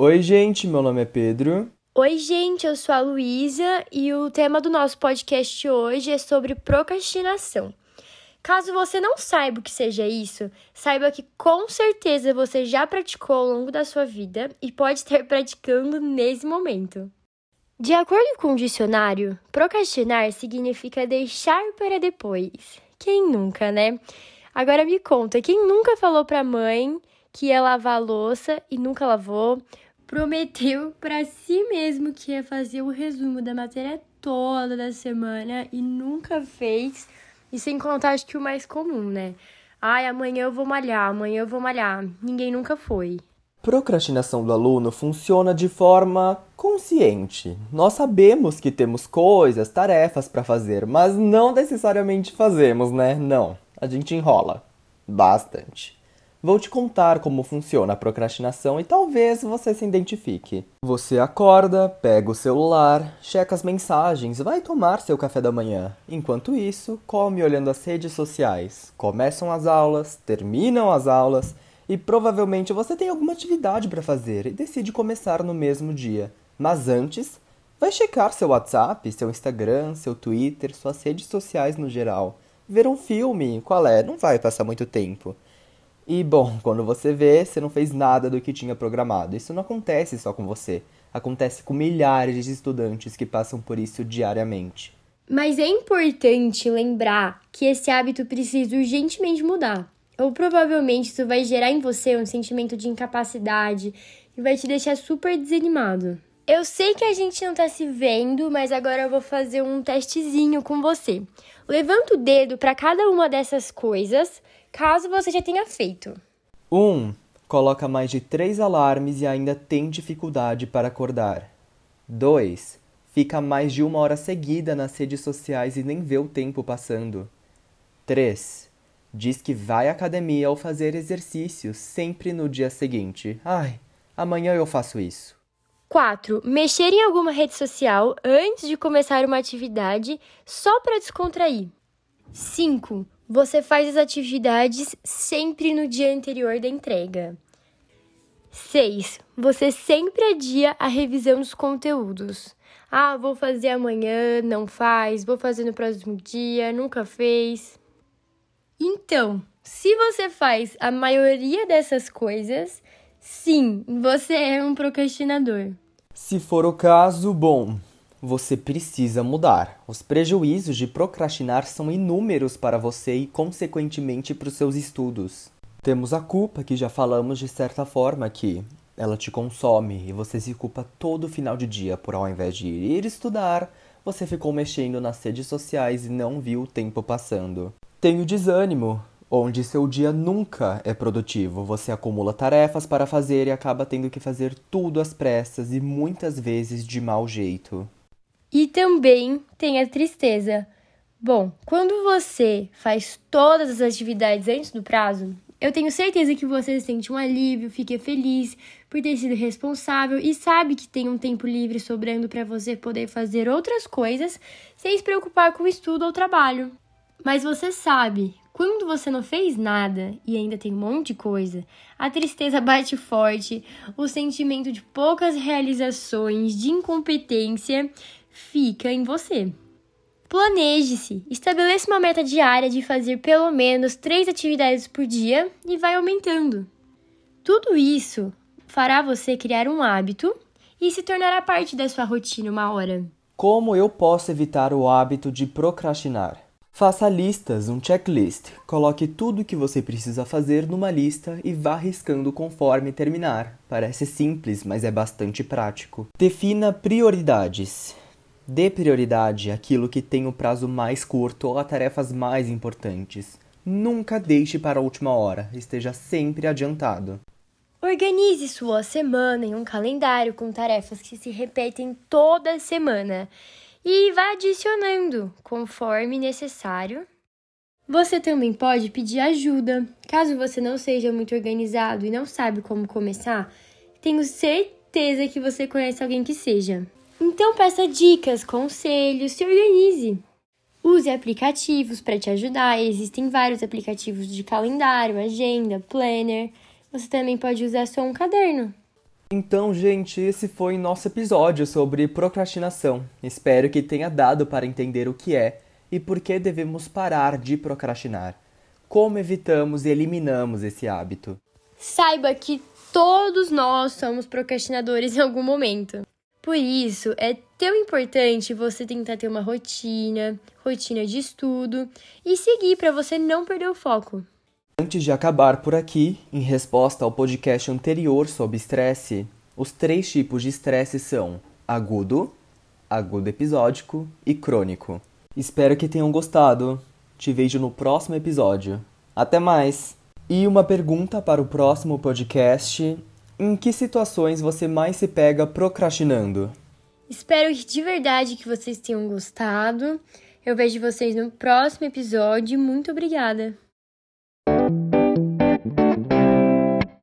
Oi, gente, meu nome é Pedro. Oi, gente, eu sou a Luísa e o tema do nosso podcast hoje é sobre procrastinação. Caso você não saiba o que seja isso, saiba que com certeza você já praticou ao longo da sua vida e pode estar praticando nesse momento. De acordo com o dicionário, procrastinar significa deixar para depois. Quem nunca, né? Agora me conta, quem nunca falou para a mãe que ia lavar a louça e nunca lavou? Prometeu para si mesmo que ia fazer o resumo da matéria toda da semana e nunca fez? E sem contar, acho que o mais comum, né? Ai, amanhã eu vou malhar, amanhã eu vou malhar. Ninguém nunca foi. Procrastinação do aluno funciona de forma consciente. Nós sabemos que temos coisas, tarefas para fazer, mas não necessariamente fazemos, né? Não, a gente enrola bastante. Vou te contar como funciona a procrastinação e talvez você se identifique. Você acorda, pega o celular, checa as mensagens, vai tomar seu café da manhã. Enquanto isso, come olhando as redes sociais. Começam as aulas, terminam as aulas e provavelmente você tem alguma atividade para fazer e decide começar no mesmo dia. Mas antes, vai checar seu WhatsApp, seu Instagram, seu Twitter, suas redes sociais no geral. Ver um filme, qual é? Não vai passar muito tempo. E bom, quando você vê, você não fez nada do que tinha programado. Isso não acontece só com você. Acontece com milhares de estudantes que passam por isso diariamente. Mas é importante lembrar que esse hábito precisa urgentemente mudar. Ou provavelmente isso vai gerar em você um sentimento de incapacidade e vai te deixar super desanimado. Eu sei que a gente não tá se vendo, mas agora eu vou fazer um testezinho com você. Levanta o dedo para cada uma dessas coisas caso você já tenha feito. 1. Um, coloca mais de três alarmes e ainda tem dificuldade para acordar. 2. Fica mais de uma hora seguida nas redes sociais e nem vê o tempo passando. 3. Diz que vai à academia ao fazer exercício sempre no dia seguinte. Ai, amanhã eu faço isso. 4. Mexer em alguma rede social antes de começar uma atividade só para descontrair. 5. Você faz as atividades sempre no dia anterior da entrega. 6. Você sempre adia a revisão dos conteúdos. Ah, vou fazer amanhã, não faz, vou fazer no próximo dia, nunca fez. Então, se você faz a maioria dessas coisas, sim, você é um procrastinador. Se for o caso, bom, você precisa mudar. Os prejuízos de procrastinar são inúmeros para você e, consequentemente, para os seus estudos. Temos a culpa, que já falamos de certa forma que ela te consome e você se culpa todo final de dia por, ao invés de ir estudar, você ficou mexendo nas redes sociais e não viu o tempo passando. Tem o desânimo, onde seu dia nunca é produtivo. Você acumula tarefas para fazer e acaba tendo que fazer tudo às pressas e muitas vezes de mau jeito. E também tem a tristeza. Bom, quando você faz todas as atividades antes do prazo, eu tenho certeza que você sente um alívio, fica feliz por ter sido responsável e sabe que tem um tempo livre sobrando para você poder fazer outras coisas sem se preocupar com o estudo ou trabalho. Mas você sabe, quando você não fez nada e ainda tem um monte de coisa, a tristeza bate forte, o sentimento de poucas realizações, de incompetência fica em você. Planeje-se, estabeleça uma meta diária de fazer pelo menos três atividades por dia e vai aumentando. Tudo isso fará você criar um hábito e se tornará parte da sua rotina uma hora. Como eu posso evitar o hábito de procrastinar? Faça listas, um checklist. Coloque tudo o que você precisa fazer numa lista e vá riscando conforme terminar. Parece simples, mas é bastante prático. Defina prioridades. Dê prioridade àquilo que tem o prazo mais curto ou a tarefas mais importantes. Nunca deixe para a última hora, esteja sempre adiantado. Organize sua semana em um calendário com tarefas que se repetem toda semana e vá adicionando conforme necessário. Você também pode pedir ajuda. Caso você não seja muito organizado e não sabe como começar, tenho certeza que você conhece alguém que seja. Então peça dicas, conselhos, se organize. Use aplicativos para te ajudar. Existem vários aplicativos de calendário, agenda, planner. Você também pode usar só um caderno. Então, gente, esse foi nosso episódio sobre procrastinação. Espero que tenha dado para entender o que é e por que devemos parar de procrastinar. Como evitamos e eliminamos esse hábito. Saiba que todos nós somos procrastinadores em algum momento. Por isso, é tão importante você tentar ter uma rotina, rotina de estudo e seguir para você não perder o foco. Antes de acabar por aqui, em resposta ao podcast anterior sobre estresse, os três tipos de estresse são agudo, agudo episódico e crônico. Espero que tenham gostado. Te vejo no próximo episódio. Até mais! E uma pergunta para o próximo podcast: em que situações você mais se pega procrastinando? Espero de verdade que vocês tenham gostado. Eu vejo vocês no próximo episódio. Muito obrigada!